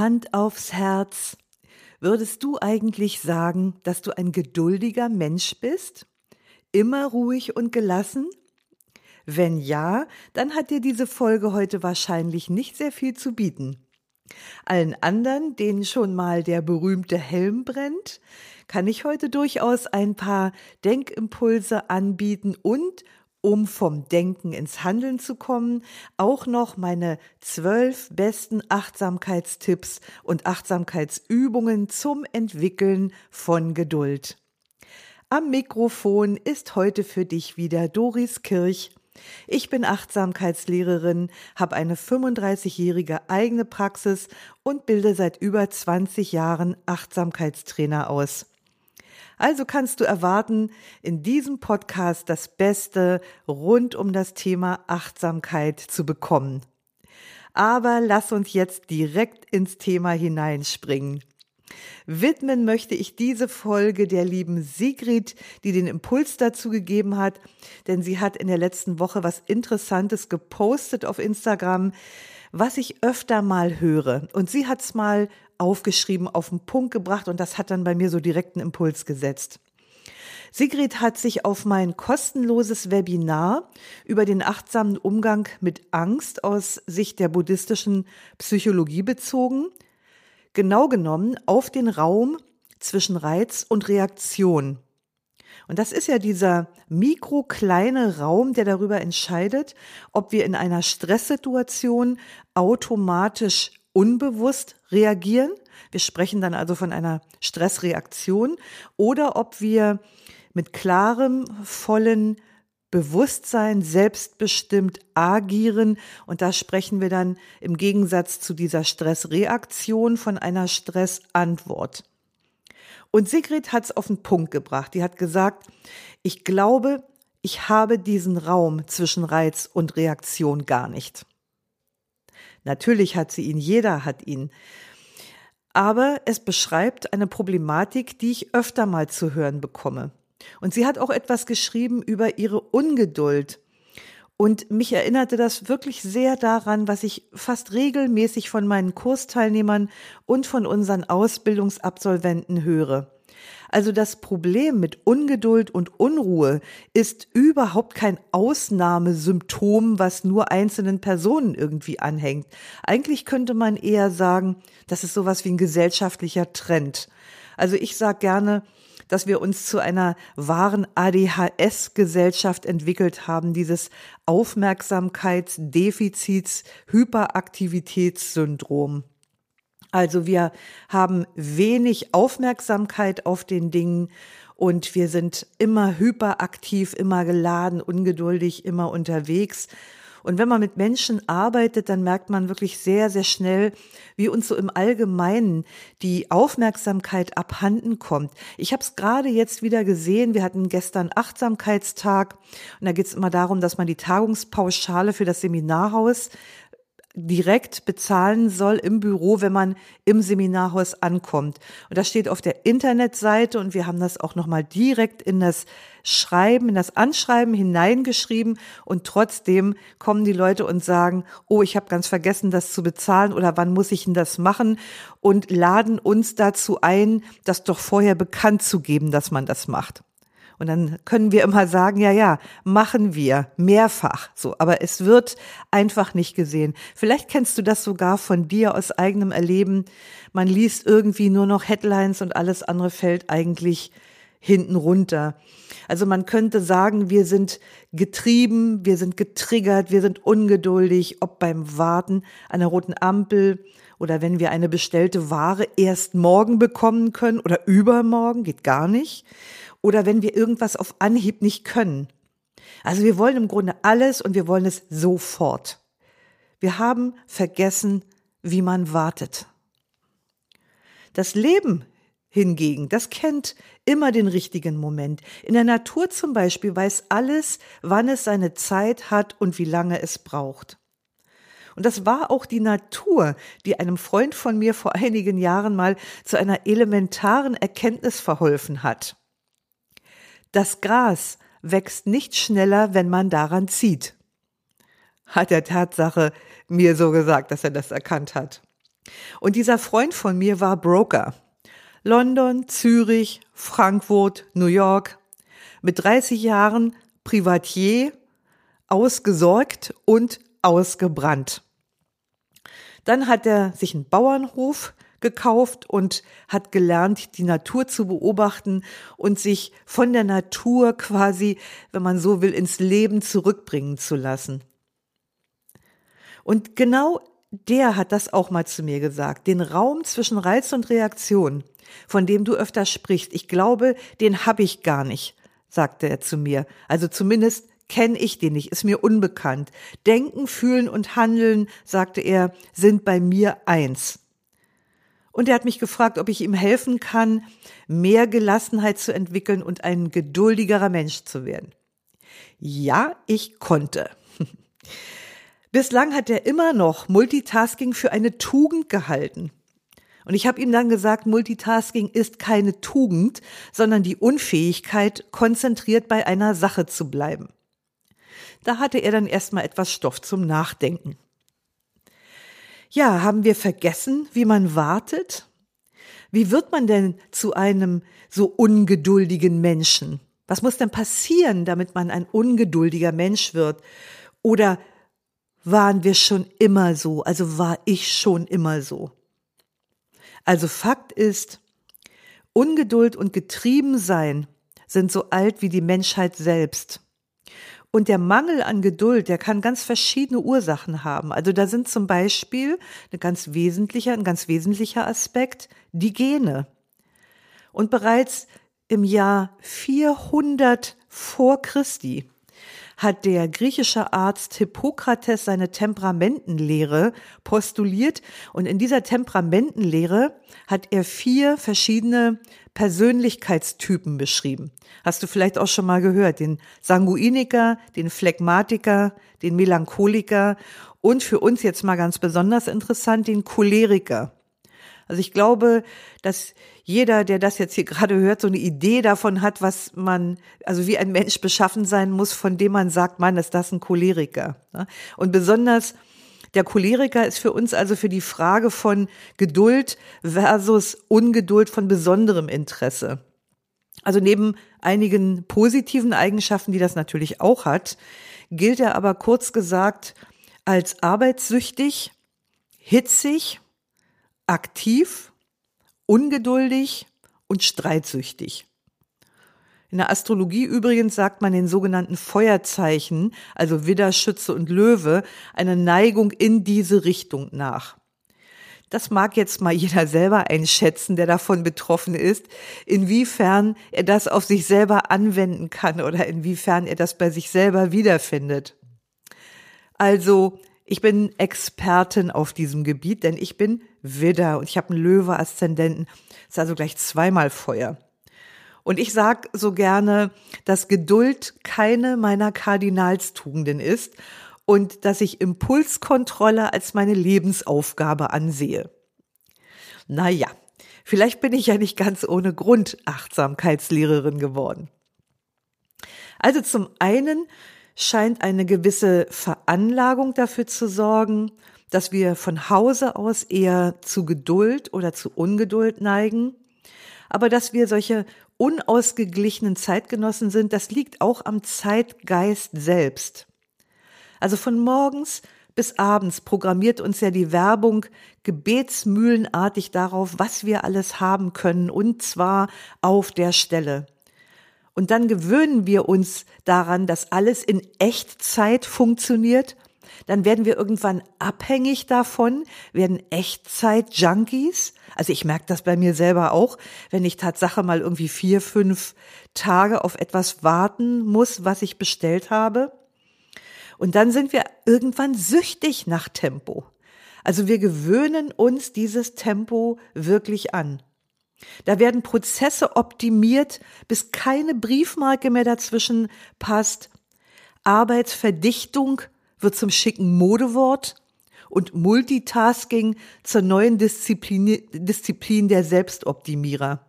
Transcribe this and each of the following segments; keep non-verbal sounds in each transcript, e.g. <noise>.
Hand aufs Herz. Würdest du eigentlich sagen, dass du ein geduldiger Mensch bist? Immer ruhig und gelassen? Wenn ja, dann hat dir diese Folge heute wahrscheinlich nicht sehr viel zu bieten. Allen anderen, denen schon mal der berühmte Helm brennt, kann ich heute durchaus ein paar Denkimpulse anbieten und um vom Denken ins Handeln zu kommen, auch noch meine zwölf besten Achtsamkeitstipps und Achtsamkeitsübungen zum Entwickeln von Geduld. Am Mikrofon ist heute für dich wieder Doris Kirch. Ich bin Achtsamkeitslehrerin, habe eine 35-jährige eigene Praxis und bilde seit über 20 Jahren Achtsamkeitstrainer aus. Also kannst du erwarten, in diesem Podcast das Beste rund um das Thema Achtsamkeit zu bekommen. Aber lass uns jetzt direkt ins Thema hineinspringen. Widmen möchte ich diese Folge der lieben Sigrid, die den Impuls dazu gegeben hat, denn sie hat in der letzten Woche was Interessantes gepostet auf Instagram, was ich öfter mal höre. Und sie hat's mal aufgeschrieben, auf den Punkt gebracht und das hat dann bei mir so direkten Impuls gesetzt. Sigrid hat sich auf mein kostenloses Webinar über den achtsamen Umgang mit Angst aus Sicht der buddhistischen Psychologie bezogen, genau genommen auf den Raum zwischen Reiz und Reaktion. Und das ist ja dieser mikrokleine Raum, der darüber entscheidet, ob wir in einer Stresssituation automatisch unbewusst reagieren. Wir sprechen dann also von einer Stressreaktion oder ob wir mit klarem, vollen Bewusstsein selbstbestimmt agieren. Und da sprechen wir dann im Gegensatz zu dieser Stressreaktion von einer Stressantwort. Und Sigrid hat es auf den Punkt gebracht. Die hat gesagt, ich glaube, ich habe diesen Raum zwischen Reiz und Reaktion gar nicht. Natürlich hat sie ihn, jeder hat ihn. Aber es beschreibt eine Problematik, die ich öfter mal zu hören bekomme. Und sie hat auch etwas geschrieben über ihre Ungeduld. Und mich erinnerte das wirklich sehr daran, was ich fast regelmäßig von meinen Kursteilnehmern und von unseren Ausbildungsabsolventen höre. Also das Problem mit Ungeduld und Unruhe ist überhaupt kein Ausnahmesymptom, was nur einzelnen Personen irgendwie anhängt. Eigentlich könnte man eher sagen, das ist sowas wie ein gesellschaftlicher Trend. Also ich sage gerne, dass wir uns zu einer wahren ADHS-Gesellschaft entwickelt haben, dieses Aufmerksamkeitsdefizits, Hyperaktivitätssyndrom. Also wir haben wenig Aufmerksamkeit auf den Dingen und wir sind immer hyperaktiv, immer geladen, ungeduldig, immer unterwegs. Und wenn man mit Menschen arbeitet, dann merkt man wirklich sehr, sehr schnell, wie uns so im Allgemeinen die Aufmerksamkeit abhanden kommt. Ich habe es gerade jetzt wieder gesehen. Wir hatten gestern Achtsamkeitstag und da geht es immer darum, dass man die Tagungspauschale für das Seminarhaus direkt bezahlen soll im Büro, wenn man im Seminarhaus ankommt. Und das steht auf der Internetseite und wir haben das auch nochmal direkt in das Schreiben, in das Anschreiben hineingeschrieben und trotzdem kommen die Leute und sagen, oh, ich habe ganz vergessen, das zu bezahlen oder wann muss ich denn das machen und laden uns dazu ein, das doch vorher bekannt zu geben, dass man das macht. Und dann können wir immer sagen, ja, ja, machen wir mehrfach so, aber es wird einfach nicht gesehen. Vielleicht kennst du das sogar von dir aus eigenem Erleben. Man liest irgendwie nur noch Headlines und alles andere fällt eigentlich hinten runter. Also man könnte sagen, wir sind getrieben, wir sind getriggert, wir sind ungeduldig, ob beim Warten der roten Ampel oder wenn wir eine bestellte Ware erst morgen bekommen können oder übermorgen, geht gar nicht oder wenn wir irgendwas auf Anhieb nicht können. Also wir wollen im Grunde alles und wir wollen es sofort. Wir haben vergessen, wie man wartet. Das Leben hingegen, das kennt immer den richtigen Moment. In der Natur zum Beispiel weiß alles, wann es seine Zeit hat und wie lange es braucht. Und das war auch die Natur, die einem Freund von mir vor einigen Jahren mal zu einer elementaren Erkenntnis verholfen hat. Das Gras wächst nicht schneller, wenn man daran zieht. Hat der Tatsache mir so gesagt, dass er das erkannt hat. Und dieser Freund von mir war Broker. London, Zürich, Frankfurt, New York. Mit 30 Jahren Privatier, ausgesorgt und ausgebrannt. Dann hat er sich einen Bauernhof gekauft und hat gelernt, die Natur zu beobachten und sich von der Natur quasi, wenn man so will, ins Leben zurückbringen zu lassen. Und genau der hat das auch mal zu mir gesagt. Den Raum zwischen Reiz und Reaktion, von dem du öfter sprichst, ich glaube, den habe ich gar nicht, sagte er zu mir. Also zumindest kenne ich den nicht, ist mir unbekannt. Denken, fühlen und handeln, sagte er, sind bei mir eins. Und er hat mich gefragt, ob ich ihm helfen kann, mehr Gelassenheit zu entwickeln und ein geduldigerer Mensch zu werden. Ja, ich konnte. <laughs> Bislang hat er immer noch Multitasking für eine Tugend gehalten. Und ich habe ihm dann gesagt, Multitasking ist keine Tugend, sondern die Unfähigkeit, konzentriert bei einer Sache zu bleiben. Da hatte er dann erstmal etwas Stoff zum Nachdenken. Ja, haben wir vergessen, wie man wartet? Wie wird man denn zu einem so ungeduldigen Menschen? Was muss denn passieren, damit man ein ungeduldiger Mensch wird? Oder waren wir schon immer so? Also war ich schon immer so? Also Fakt ist, Ungeduld und Getriebensein sind so alt wie die Menschheit selbst. Und der Mangel an Geduld, der kann ganz verschiedene Ursachen haben. Also da sind zum Beispiel eine ganz wesentlicher, ein ganz wesentlicher Aspekt die Gene. Und bereits im Jahr 400 vor Christi hat der griechische Arzt Hippokrates seine Temperamentenlehre postuliert und in dieser Temperamentenlehre hat er vier verschiedene Persönlichkeitstypen beschrieben. Hast du vielleicht auch schon mal gehört, den Sanguiniker, den Phlegmatiker, den Melancholiker und für uns jetzt mal ganz besonders interessant, den Choleriker. Also ich glaube, dass jeder, der das jetzt hier gerade hört, so eine Idee davon hat, was man, also wie ein Mensch beschaffen sein muss, von dem man sagt, man ist das ein Choleriker. Ne? Und besonders der Choleriker ist für uns also für die Frage von Geduld versus Ungeduld von besonderem Interesse. Also neben einigen positiven Eigenschaften, die das natürlich auch hat, gilt er aber kurz gesagt als arbeitssüchtig, hitzig, aktiv, ungeduldig und streitsüchtig. In der Astrologie übrigens sagt man den sogenannten Feuerzeichen, also Widder, Schütze und Löwe, eine Neigung in diese Richtung nach. Das mag jetzt mal jeder selber einschätzen, der davon betroffen ist, inwiefern er das auf sich selber anwenden kann oder inwiefern er das bei sich selber wiederfindet. Also ich bin Expertin auf diesem Gebiet, denn ich bin Widder und ich habe einen Löwe-Aszendenten. Ist also gleich zweimal Feuer. Und ich sag so gerne, dass Geduld keine meiner Kardinalstugenden ist und dass ich Impulskontrolle als meine Lebensaufgabe ansehe. Naja, vielleicht bin ich ja nicht ganz ohne Grund Achtsamkeitslehrerin geworden. Also zum einen scheint eine gewisse Veranlagung dafür zu sorgen, dass wir von Hause aus eher zu Geduld oder zu Ungeduld neigen, aber dass wir solche unausgeglichenen Zeitgenossen sind, das liegt auch am Zeitgeist selbst. Also von morgens bis abends programmiert uns ja die Werbung gebetsmühlenartig darauf, was wir alles haben können, und zwar auf der Stelle. Und dann gewöhnen wir uns daran, dass alles in Echtzeit funktioniert. Dann werden wir irgendwann abhängig davon, werden Echtzeit-Junkies. Also ich merke das bei mir selber auch, wenn ich Tatsache mal irgendwie vier, fünf Tage auf etwas warten muss, was ich bestellt habe. Und dann sind wir irgendwann süchtig nach Tempo. Also wir gewöhnen uns dieses Tempo wirklich an. Da werden Prozesse optimiert, bis keine Briefmarke mehr dazwischen passt. Arbeitsverdichtung wird zum schicken Modewort und Multitasking zur neuen Disziplin, Disziplin der Selbstoptimierer.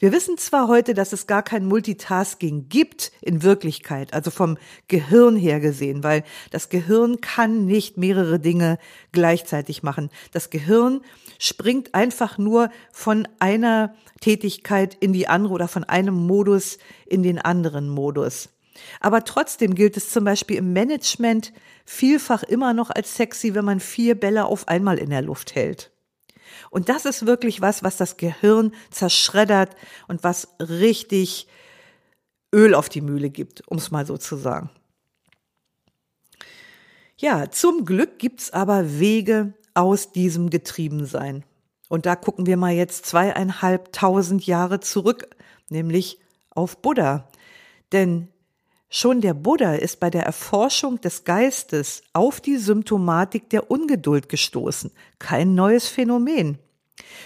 Wir wissen zwar heute, dass es gar kein Multitasking gibt in Wirklichkeit, also vom Gehirn her gesehen, weil das Gehirn kann nicht mehrere Dinge gleichzeitig machen. Das Gehirn springt einfach nur von einer Tätigkeit in die andere oder von einem Modus in den anderen Modus. Aber trotzdem gilt es zum Beispiel im Management vielfach immer noch als sexy, wenn man vier Bälle auf einmal in der Luft hält. Und das ist wirklich was, was das Gehirn zerschreddert und was richtig Öl auf die Mühle gibt, um es mal so zu sagen. Ja, zum Glück gibt's aber Wege aus diesem Getriebensein. Und da gucken wir mal jetzt zweieinhalbtausend Jahre zurück, nämlich auf Buddha. Denn Schon der Buddha ist bei der Erforschung des Geistes auf die Symptomatik der Ungeduld gestoßen. Kein neues Phänomen.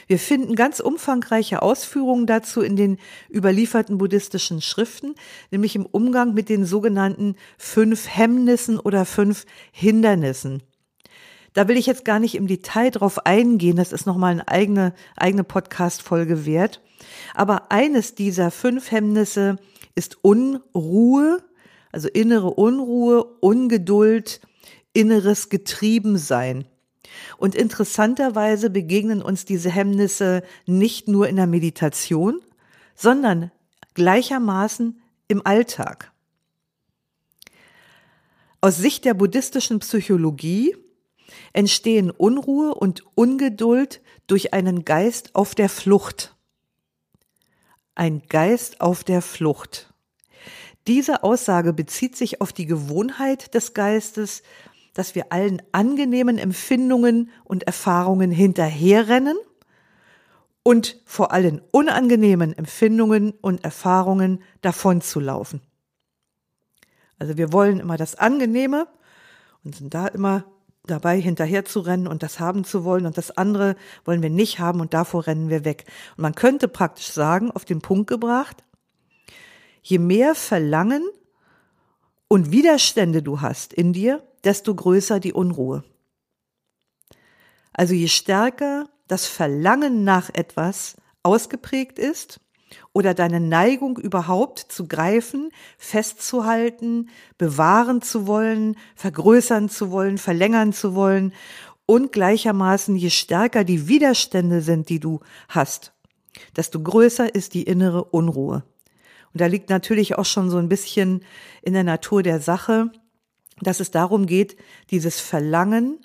Wir finden ganz umfangreiche Ausführungen dazu in den überlieferten buddhistischen Schriften, nämlich im Umgang mit den sogenannten fünf Hemmnissen oder fünf Hindernissen. Da will ich jetzt gar nicht im Detail drauf eingehen, das ist nochmal eine eigene, eigene Podcast-Folge wert. Aber eines dieser fünf Hemmnisse ist Unruhe, also innere Unruhe, Ungeduld, inneres Getriebensein. Und interessanterweise begegnen uns diese Hemmnisse nicht nur in der Meditation, sondern gleichermaßen im Alltag. Aus Sicht der buddhistischen Psychologie entstehen Unruhe und Ungeduld durch einen Geist auf der Flucht. Ein Geist auf der Flucht. Diese Aussage bezieht sich auf die Gewohnheit des Geistes, dass wir allen angenehmen Empfindungen und Erfahrungen hinterherrennen und vor allen unangenehmen Empfindungen und Erfahrungen davonzulaufen. Also wir wollen immer das Angenehme und sind da immer dabei hinterher zu rennen und das haben zu wollen und das andere wollen wir nicht haben und davor rennen wir weg. Und man könnte praktisch sagen, auf den Punkt gebracht, je mehr Verlangen und Widerstände du hast in dir, desto größer die Unruhe. Also je stärker das Verlangen nach etwas ausgeprägt ist oder deine Neigung überhaupt zu greifen, festzuhalten, bewahren zu wollen, vergrößern zu wollen, verlängern zu wollen und gleichermaßen je stärker die Widerstände sind, die du hast, desto größer ist die innere Unruhe. Und da liegt natürlich auch schon so ein bisschen in der Natur der Sache, dass es darum geht, dieses Verlangen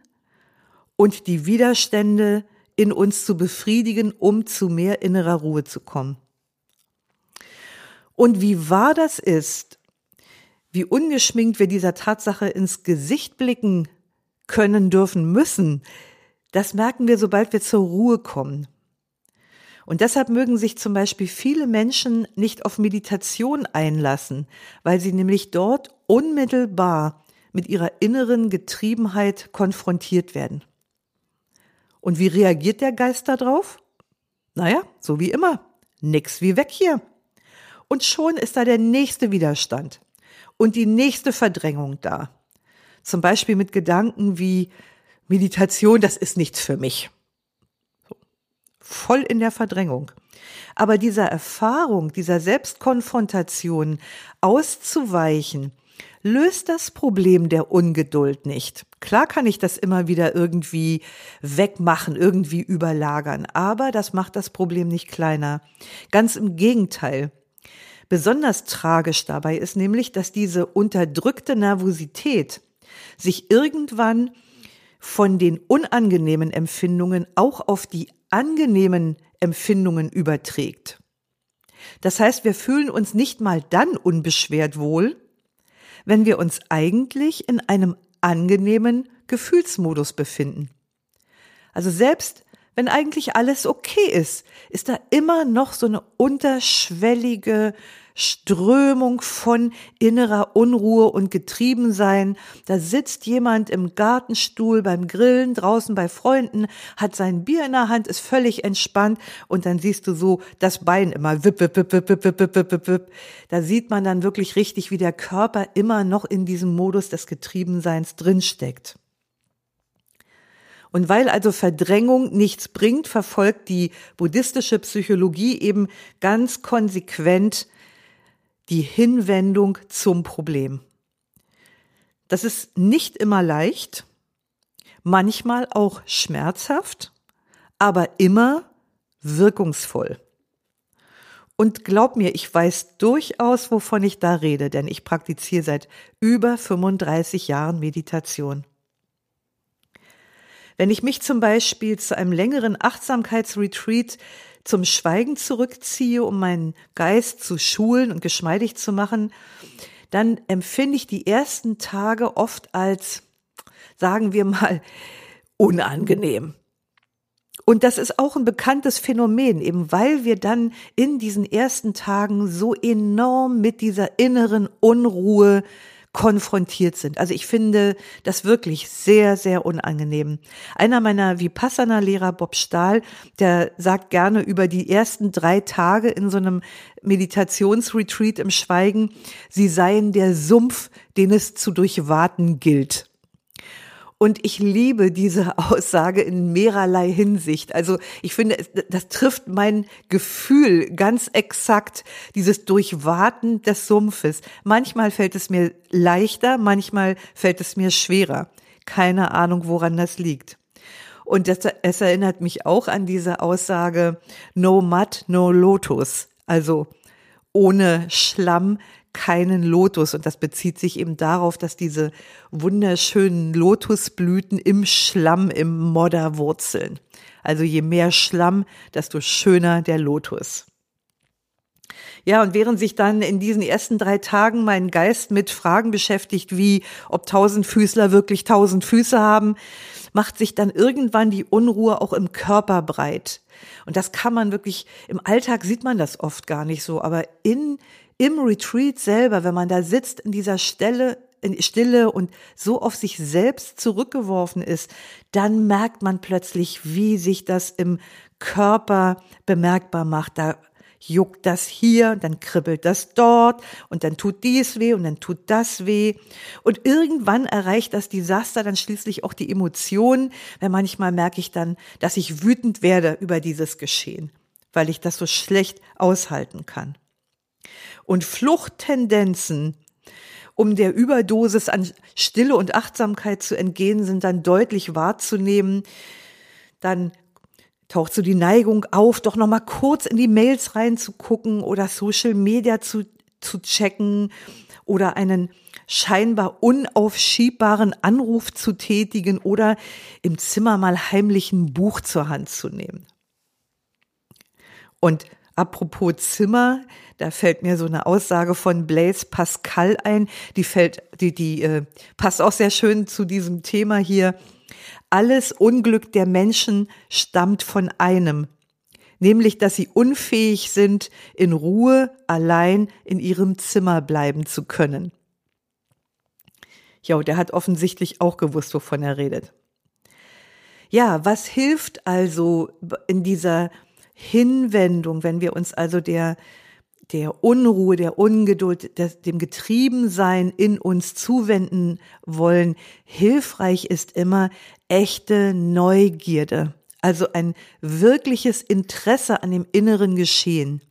und die Widerstände in uns zu befriedigen, um zu mehr innerer Ruhe zu kommen. Und wie wahr das ist, wie ungeschminkt wir dieser Tatsache ins Gesicht blicken können, dürfen, müssen, das merken wir, sobald wir zur Ruhe kommen. Und deshalb mögen sich zum Beispiel viele Menschen nicht auf Meditation einlassen, weil sie nämlich dort unmittelbar mit ihrer inneren Getriebenheit konfrontiert werden. Und wie reagiert der Geist darauf? Naja, so wie immer. Nix wie weg hier. Und schon ist da der nächste Widerstand und die nächste Verdrängung da. Zum Beispiel mit Gedanken wie Meditation, das ist nichts für mich voll in der Verdrängung. Aber dieser Erfahrung, dieser Selbstkonfrontation auszuweichen, löst das Problem der Ungeduld nicht. Klar kann ich das immer wieder irgendwie wegmachen, irgendwie überlagern, aber das macht das Problem nicht kleiner. Ganz im Gegenteil. Besonders tragisch dabei ist nämlich, dass diese unterdrückte Nervosität sich irgendwann von den unangenehmen Empfindungen auch auf die angenehmen Empfindungen überträgt. Das heißt, wir fühlen uns nicht mal dann unbeschwert wohl, wenn wir uns eigentlich in einem angenehmen Gefühlsmodus befinden. Also selbst wenn eigentlich alles okay ist, ist da immer noch so eine unterschwellige Strömung von innerer Unruhe und Getriebensein. Da sitzt jemand im Gartenstuhl beim Grillen, draußen bei Freunden, hat sein Bier in der Hand, ist völlig entspannt und dann siehst du so das Bein immer wipp, wipp, wipp, wipp, wipp, wipp, wipp, wipp. Da sieht man dann wirklich richtig, wie der Körper immer noch in diesem Modus des Getriebenseins drinsteckt. Und weil also Verdrängung nichts bringt, verfolgt die buddhistische Psychologie eben ganz konsequent die Hinwendung zum Problem. Das ist nicht immer leicht, manchmal auch schmerzhaft, aber immer wirkungsvoll. Und glaub mir, ich weiß durchaus, wovon ich da rede, denn ich praktiziere seit über 35 Jahren Meditation. Wenn ich mich zum Beispiel zu einem längeren Achtsamkeitsretreat zum Schweigen zurückziehe, um meinen Geist zu schulen und geschmeidig zu machen, dann empfinde ich die ersten Tage oft als, sagen wir mal, unangenehm. Und das ist auch ein bekanntes Phänomen, eben weil wir dann in diesen ersten Tagen so enorm mit dieser inneren Unruhe konfrontiert sind. Also ich finde das wirklich sehr, sehr unangenehm. Einer meiner Vipassana-Lehrer, Bob Stahl, der sagt gerne über die ersten drei Tage in so einem Meditationsretreat im Schweigen, sie seien der Sumpf, den es zu durchwaten gilt. Und ich liebe diese <laughs> Aussage in mehrerlei Hinsicht. Also ich finde, das trifft mein Gefühl ganz exakt, dieses Durchwaten des Sumpfes. Manchmal fällt es mir leichter, manchmal fällt es mir schwerer. Keine Ahnung, woran das liegt. Und das, es erinnert mich auch an diese Aussage, no mud, no lotus. Also ohne Schlamm keinen Lotus. Und das bezieht sich eben darauf, dass diese wunderschönen Lotusblüten im Schlamm, im Modder wurzeln. Also je mehr Schlamm, desto schöner der Lotus. Ja, und während sich dann in diesen ersten drei Tagen mein Geist mit Fragen beschäftigt, wie ob Tausendfüßler wirklich tausend Füße haben, macht sich dann irgendwann die Unruhe auch im Körper breit. Und das kann man wirklich, im Alltag sieht man das oft gar nicht so, aber in im Retreat selber, wenn man da sitzt in dieser Stelle, in Stille und so auf sich selbst zurückgeworfen ist, dann merkt man plötzlich, wie sich das im Körper bemerkbar macht. Da juckt das hier, dann kribbelt das dort und dann tut dies weh und dann tut das weh. Und irgendwann erreicht das Desaster dann schließlich auch die Emotionen, weil manchmal merke ich dann, dass ich wütend werde über dieses Geschehen, weil ich das so schlecht aushalten kann und Fluchttendenzen, um der Überdosis an Stille und Achtsamkeit zu entgehen, sind dann deutlich wahrzunehmen. Dann taucht so die Neigung auf, doch noch mal kurz in die Mails reinzugucken oder Social Media zu, zu checken oder einen scheinbar unaufschiebbaren Anruf zu tätigen oder im Zimmer mal heimlich ein Buch zur Hand zu nehmen. Und Apropos Zimmer, da fällt mir so eine Aussage von Blaise Pascal ein, die fällt, die, die äh, passt auch sehr schön zu diesem Thema hier. Alles Unglück der Menschen stammt von einem, nämlich dass sie unfähig sind, in Ruhe allein in ihrem Zimmer bleiben zu können. Ja, der hat offensichtlich auch gewusst, wovon er redet. Ja, was hilft also in dieser Hinwendung, wenn wir uns also der, der Unruhe, der Ungeduld, des, dem Getriebensein in uns zuwenden wollen, hilfreich ist immer echte Neugierde, also ein wirkliches Interesse an dem inneren Geschehen.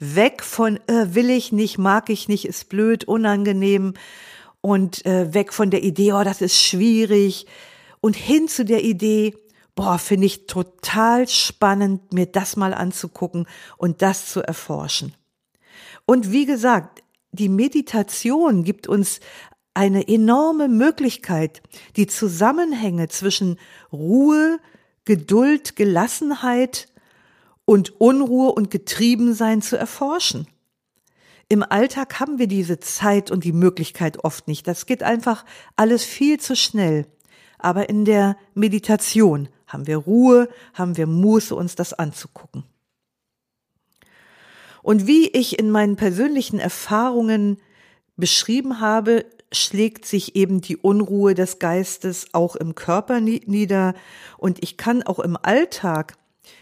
Weg von äh, will ich nicht, mag ich nicht, ist blöd, unangenehm. Und äh, weg von der Idee, oh, das ist schwierig. Und hin zu der Idee, boah, finde ich total spannend, mir das mal anzugucken und das zu erforschen. Und wie gesagt, die Meditation gibt uns eine enorme Möglichkeit, die Zusammenhänge zwischen Ruhe, Geduld, Gelassenheit und Unruhe und Getriebensein zu erforschen. Im Alltag haben wir diese Zeit und die Möglichkeit oft nicht. Das geht einfach alles viel zu schnell. Aber in der Meditation Haben wir Ruhe? Haben wir Muße, uns das anzugucken? Und wie ich in meinen persönlichen Erfahrungen beschrieben habe, schlägt sich eben die Unruhe des Geistes auch im Körper nieder und ich kann auch im Alltag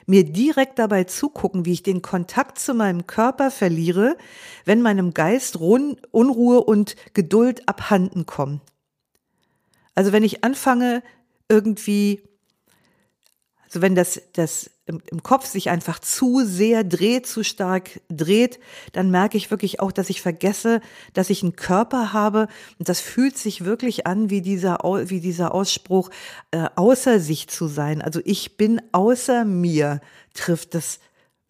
mir direkt dabei zugucken, wie ich den Kontakt zu meinem Körper verliere, wenn meinem Geist Unruhe und Geduld abhanden kommen. Also wenn ich anfange, irgendwie, also wenn das, das im, im Kopf sich einfach zu sehr dreht, zu stark dreht, dann merke ich wirklich auch, dass ich vergesse, dass ich einen Körper habe. Und das fühlt sich wirklich an wie dieser, wie dieser Ausspruch, äh, außer sich zu sein. Also ich bin außer mir, trifft das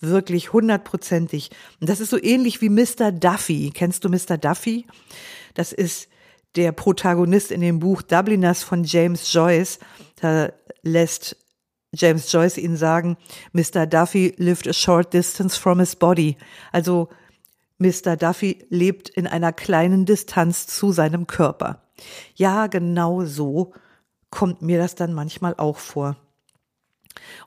wirklich hundertprozentig. Und das ist so ähnlich wie Mr. Duffy. Kennst du Mr. Duffy? Das ist der Protagonist in dem Buch Dubliners von James Joyce. Da lässt James Joyce ihnen sagen, Mr. Duffy lived a short distance from his body. Also Mr. Duffy lebt in einer kleinen Distanz zu seinem Körper. Ja, genau so kommt mir das dann manchmal auch vor.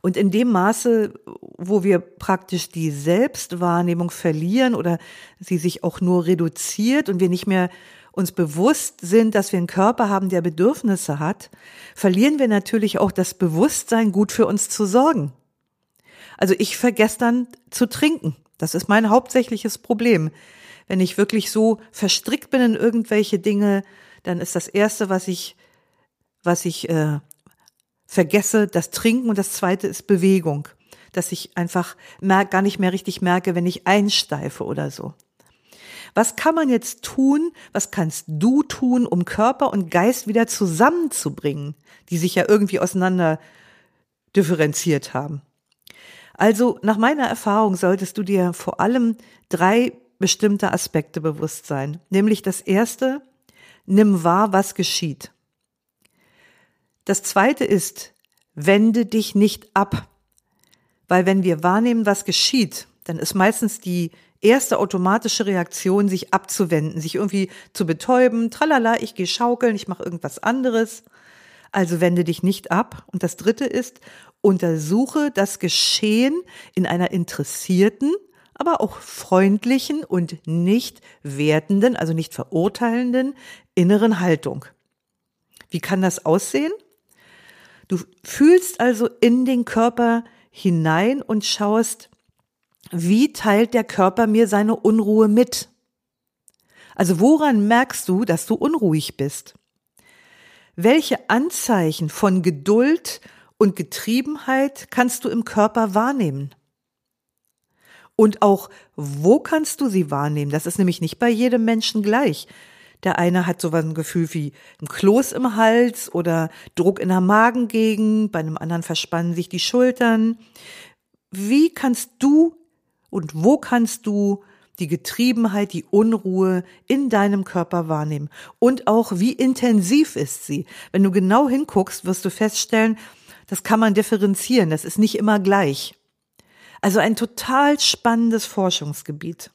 Und in dem Maße, wo wir praktisch die Selbstwahrnehmung verlieren oder sie sich auch nur reduziert und wir nicht mehr uns bewusst sind, dass wir einen Körper haben, der Bedürfnisse hat, verlieren wir natürlich auch das Bewusstsein, gut für uns zu sorgen. Also ich vergesse dann zu trinken. Das ist mein hauptsächliches Problem. Wenn ich wirklich so verstrickt bin in irgendwelche Dinge, dann ist das erste, was ich, was ich äh, vergesse, das Trinken und das zweite ist Bewegung, dass ich einfach merk, gar nicht mehr richtig merke, wenn ich einsteife oder so. Was kann man jetzt tun? Was kannst du tun, um Körper und Geist wieder zusammenzubringen, die sich ja irgendwie auseinander differenziert haben? Also nach meiner Erfahrung solltest du dir vor allem drei bestimmte Aspekte bewusst sein. Nämlich das erste, nimm wahr, was geschieht. Das zweite ist, wende dich nicht ab. Weil wenn wir wahrnehmen, was geschieht, dann ist meistens die erste automatische Reaktion, sich abzuwenden, sich irgendwie zu betäuben, tralala, ich gehe schaukeln, ich mache irgendwas anderes. Also wende dich nicht ab. Und das dritte ist, untersuche das Geschehen in einer interessierten, aber auch freundlichen und nicht wertenden, also nicht verurteilenden inneren Haltung. Wie kann das aussehen? Du fühlst also in den Körper hinein und schaust, wie teilt der Körper mir seine Unruhe mit? Also woran merkst du, dass du unruhig bist? Welche Anzeichen von Geduld und Getriebenheit kannst du im Körper wahrnehmen? Und auch, wo kannst du sie wahrnehmen? Das ist nämlich nicht bei jedem Menschen gleich. Der eine hat so ein Gefühl wie ein Kloß im Hals oder Druck in der Magengegend, bei einem anderen verspannen sich die Schultern. Wie kannst du und wo kannst du die Getriebenheit, die Unruhe in deinem Körper wahrnehmen? Und auch, wie intensiv ist sie? Wenn du genau hinguckst, wirst du feststellen, das kann man differenzieren, das ist nicht immer gleich. Also ein total spannendes Forschungsgebiet.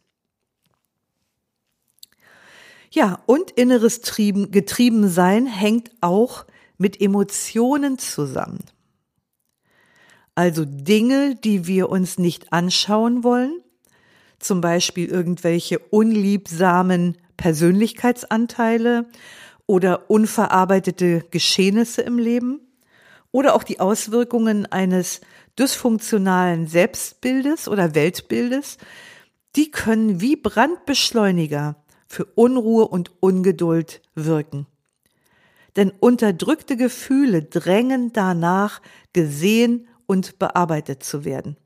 Ja, und inneres Trieben, Getriebensein hängt auch mit Emotionen zusammen. Also Dinge, die wir uns nicht anschauen wollen, zum Beispiel irgendwelche unliebsamen Persönlichkeitsanteile oder unverarbeitete Geschehnisse im Leben. Oder auch die Auswirkungen eines dysfunktionalen Selbstbildes oder Weltbildes, die können wie Brandbeschleuniger für Unruhe und Ungeduld wirken. Denn unterdrückte Gefühle drängen danach, gesehen und bearbeitet zu werden.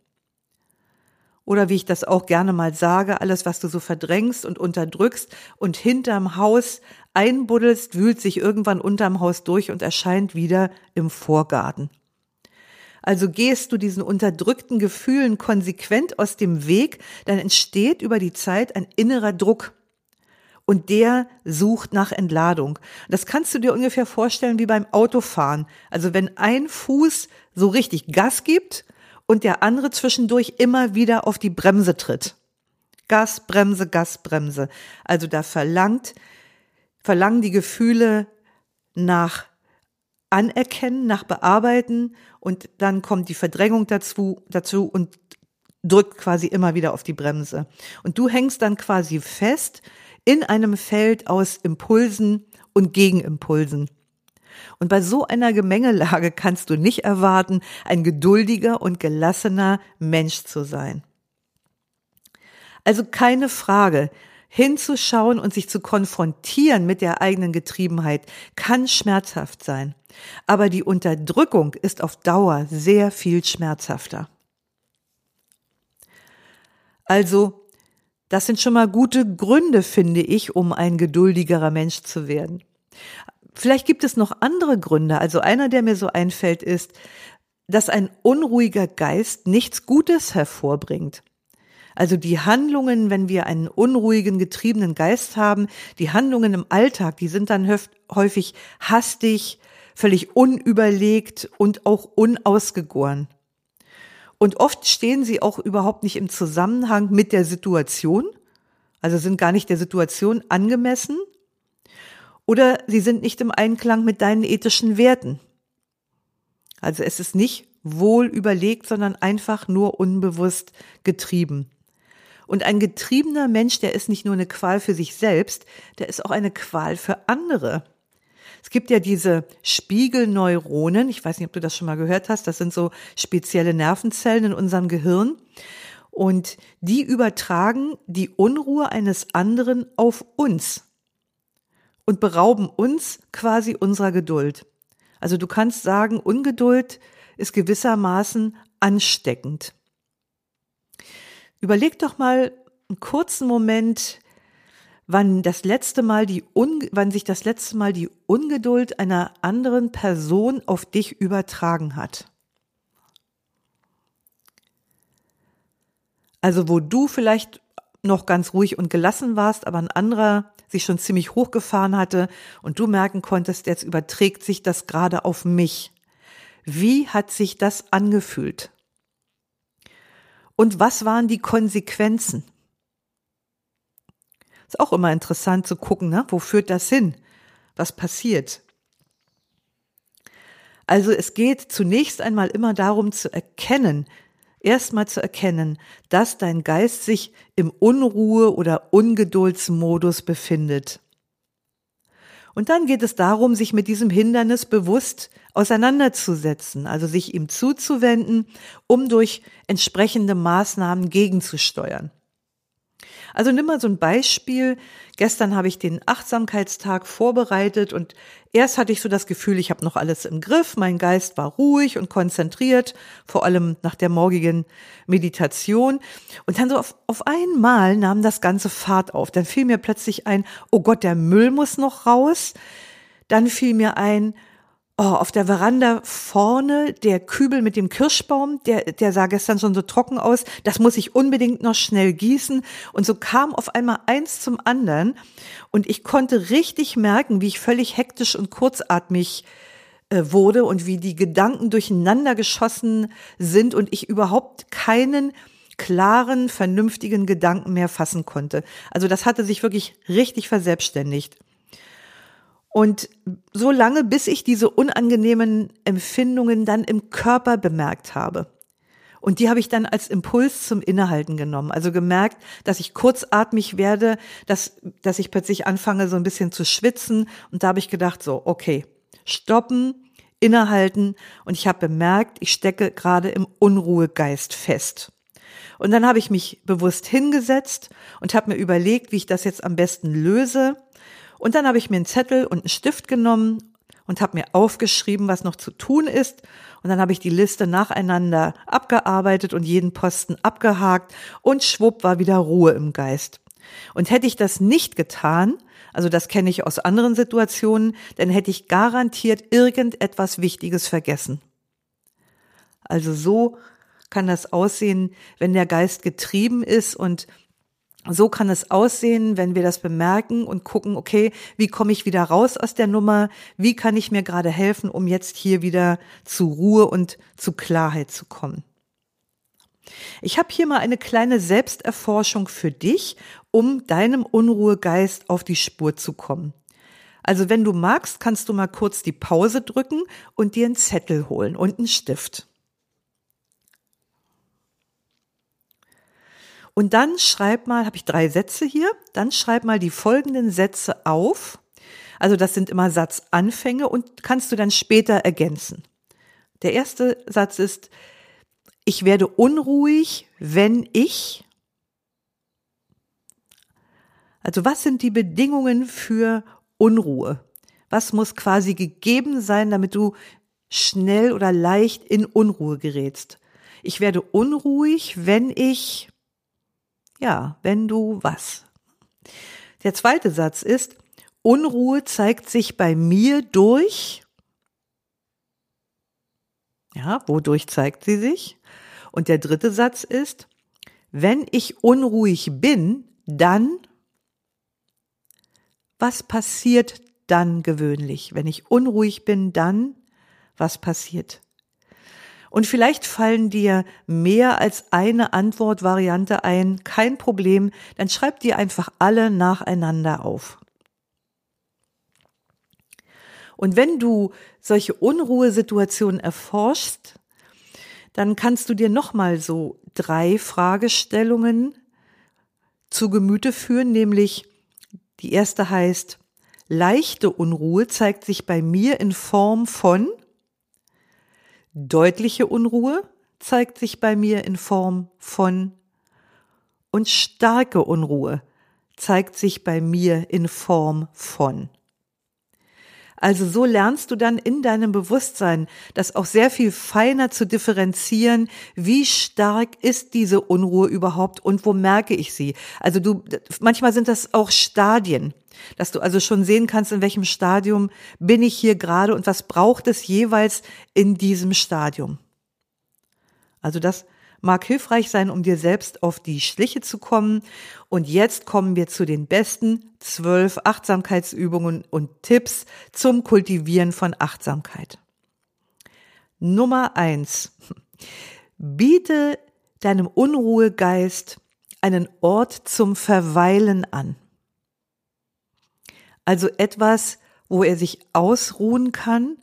Oder wie ich das auch gerne mal sage, alles, was du so verdrängst und unterdrückst und hinterm Haus einbuddelst, wühlt sich irgendwann unterm Haus durch und erscheint wieder im Vorgarten. Also gehst du diesen unterdrückten Gefühlen konsequent aus dem Weg, dann entsteht über die Zeit ein innerer Druck. Und der sucht nach Entladung. Das kannst du dir ungefähr vorstellen wie beim Autofahren. Also wenn ein Fuß so richtig Gas gibt und der andere zwischendurch immer wieder auf die Bremse tritt. Gas, Bremse, Gas, Bremse. Also da verlangt, verlangen die Gefühle nach anerkennen, nach bearbeiten und dann kommt die Verdrängung dazu, dazu und drückt quasi immer wieder auf die Bremse. Und du hängst dann quasi fest in einem Feld aus Impulsen und Gegenimpulsen. Und bei so einer Gemengelage <laughs> kannst du nicht erwarten, ein geduldiger und gelassener Mensch zu sein. Also keine Frage, hinzuschauen und sich zu konfrontieren mit der eigenen Getriebenheit kann schmerzhaft sein. Aber die Unterdrückung ist auf Dauer sehr viel schmerzhafter. Also, das sind schon mal gute Gründe, finde ich, um ein geduldigerer Mensch zu werden. Vielleicht gibt es noch andere Gründe. Also einer, der mir so einfällt, ist, dass ein unruhiger Geist nichts Gutes hervorbringt. Also die Handlungen, wenn wir einen unruhigen, getriebenen Geist haben, die Handlungen im Alltag, die sind dann häufig hastig, völlig unüberlegt und auch unausgegoren. Und oft stehen sie auch überhaupt nicht im Zusammenhang mit der Situation, also sind gar nicht der Situation angemessen, oder sie sind nicht im Einklang mit deinen ethischen Werten. Also es ist nicht wohl überlegt, sondern einfach nur unbewusst getrieben. Und ein getriebener Mensch, der ist nicht nur eine Qual für sich selbst, der ist auch eine Qual für andere. Es gibt ja diese Spiegelneuronen, ich weiß nicht, ob du das schon mal gehört hast, das sind so spezielle Nervenzellen in unserem Gehirn. Und die übertragen die Unruhe eines anderen auf uns und berauben uns quasi unserer Geduld. Also du kannst sagen, Ungeduld ist gewissermaßen ansteckend. Überleg doch mal einen kurzen Moment, wann das letzte Mal die Un wann sich das letzte Mal die Ungeduld einer anderen Person auf dich übertragen hat. Also wo du vielleicht noch ganz ruhig und gelassen warst, aber ein anderer sich schon ziemlich hochgefahren hatte und du merken konntest, jetzt überträgt sich das gerade auf mich. Wie hat sich das angefühlt? Und was waren die Konsequenzen? Ist auch immer interessant zu gucken, ne? wo führt das hin? Was passiert? Also es geht zunächst einmal immer darum zu erkennen, erstmal zu erkennen, dass dein Geist sich im Unruhe- oder Ungeduldsmodus befindet. Und dann geht es darum, sich mit diesem Hindernis bewusst auseinanderzusetzen, also sich ihm zuzuwenden, um durch entsprechende Maßnahmen gegenzusteuern. Also nimm mal so ein Beispiel. Gestern habe ich den Achtsamkeitstag vorbereitet und erst hatte ich so das Gefühl, ich habe noch alles im Griff, mein Geist war ruhig und konzentriert, vor allem nach der morgigen Meditation. Und dann so auf, auf einmal nahm das ganze Fahrt auf. Dann fiel mir plötzlich ein, oh Gott, der Müll muss noch raus. Dann fiel mir ein, Oh, auf der Veranda vorne der Kübel mit dem Kirschbaum, der, der sah gestern schon so trocken aus. Das muss ich unbedingt noch schnell gießen. Und so kam auf einmal eins zum anderen. Und ich konnte richtig merken, wie ich völlig hektisch und kurzatmig äh, wurde und wie die Gedanken durcheinander geschossen sind und ich überhaupt keinen klaren, vernünftigen Gedanken mehr fassen konnte. Also das hatte sich wirklich richtig verselbstständigt. Und so lange, bis ich diese unangenehmen Empfindungen dann im Körper bemerkt habe. Und die habe ich dann als Impuls zum Innehalten genommen. Also gemerkt, dass ich kurzatmig werde, dass, dass ich plötzlich anfange, so ein bisschen zu schwitzen. Und da habe ich gedacht, so, okay, stoppen, innehalten. Und ich habe bemerkt, ich stecke gerade im Unruhegeist fest. Und dann habe ich mich bewusst hingesetzt und habe mir überlegt, wie ich das jetzt am besten löse. Und dann habe ich mir einen Zettel und einen Stift genommen und habe mir aufgeschrieben, was noch zu tun ist. Und dann habe ich die Liste nacheinander abgearbeitet und jeden Posten abgehakt und schwupp war wieder Ruhe im Geist. Und hätte ich das nicht getan, also das kenne ich aus anderen Situationen, dann hätte ich garantiert irgendetwas Wichtiges vergessen. Also so kann das aussehen, wenn der Geist getrieben ist und so kann es aussehen, wenn wir das bemerken und gucken, okay, wie komme ich wieder raus aus der Nummer? Wie kann ich mir gerade helfen, um jetzt hier wieder zu Ruhe und zu Klarheit zu kommen? Ich habe hier mal eine kleine Selbsterforschung für dich, um deinem Unruhegeist auf die Spur zu kommen. Also wenn du magst, kannst du mal kurz die Pause drücken und dir einen Zettel holen und einen Stift. Und dann schreib mal, habe ich drei Sätze hier, dann schreib mal die folgenden Sätze auf. Also das sind immer Satzanfänge und kannst du dann später ergänzen. Der erste Satz ist, ich werde unruhig, wenn ich. Also was sind die Bedingungen für Unruhe? Was muss quasi gegeben sein, damit du schnell oder leicht in Unruhe gerätst? Ich werde unruhig, wenn ich, ja, wenn du was? Der zweite Satz ist, Unruhe zeigt sich bei mir durch, ja, wodurch zeigt sie sich? Und der dritte Satz ist, wenn ich unruhig bin, dann, was passiert dann gewöhnlich? Wenn ich unruhig bin, dann, was passiert? Und vielleicht fallen dir mehr als eine Antwortvariante ein, kein Problem, dann schreib dir einfach alle nacheinander auf. Und wenn du solche Unruhesituationen erforschst, dann kannst du dir nochmal so drei Fragestellungen zu Gemüte führen, nämlich die erste heißt, leichte Unruhe zeigt sich bei mir in Form von, deutliche Unruhe zeigt sich bei mir in Form von und starke Unruhe zeigt sich bei mir in Form von. Also so lernst du dann in deinem Bewusstsein, das auch sehr viel feiner zu differenzieren, wie stark ist diese Unruhe überhaupt und wo merke ich sie. Also du, manchmal sind das auch Stadien, dass du also schon sehen kannst, in welchem Stadium bin ich hier gerade und was braucht es jeweils in diesem Stadium. Also das mag hilfreich sein, um dir selbst auf die Schliche zu kommen. Und jetzt kommen wir zu den besten zwölf Achtsamkeitsübungen und Tipps zum Kultivieren von Achtsamkeit. Nummer eins. Biete deinem Unruhegeist einen Ort zum Verweilen an. Also etwas, wo er sich ausruhen kann,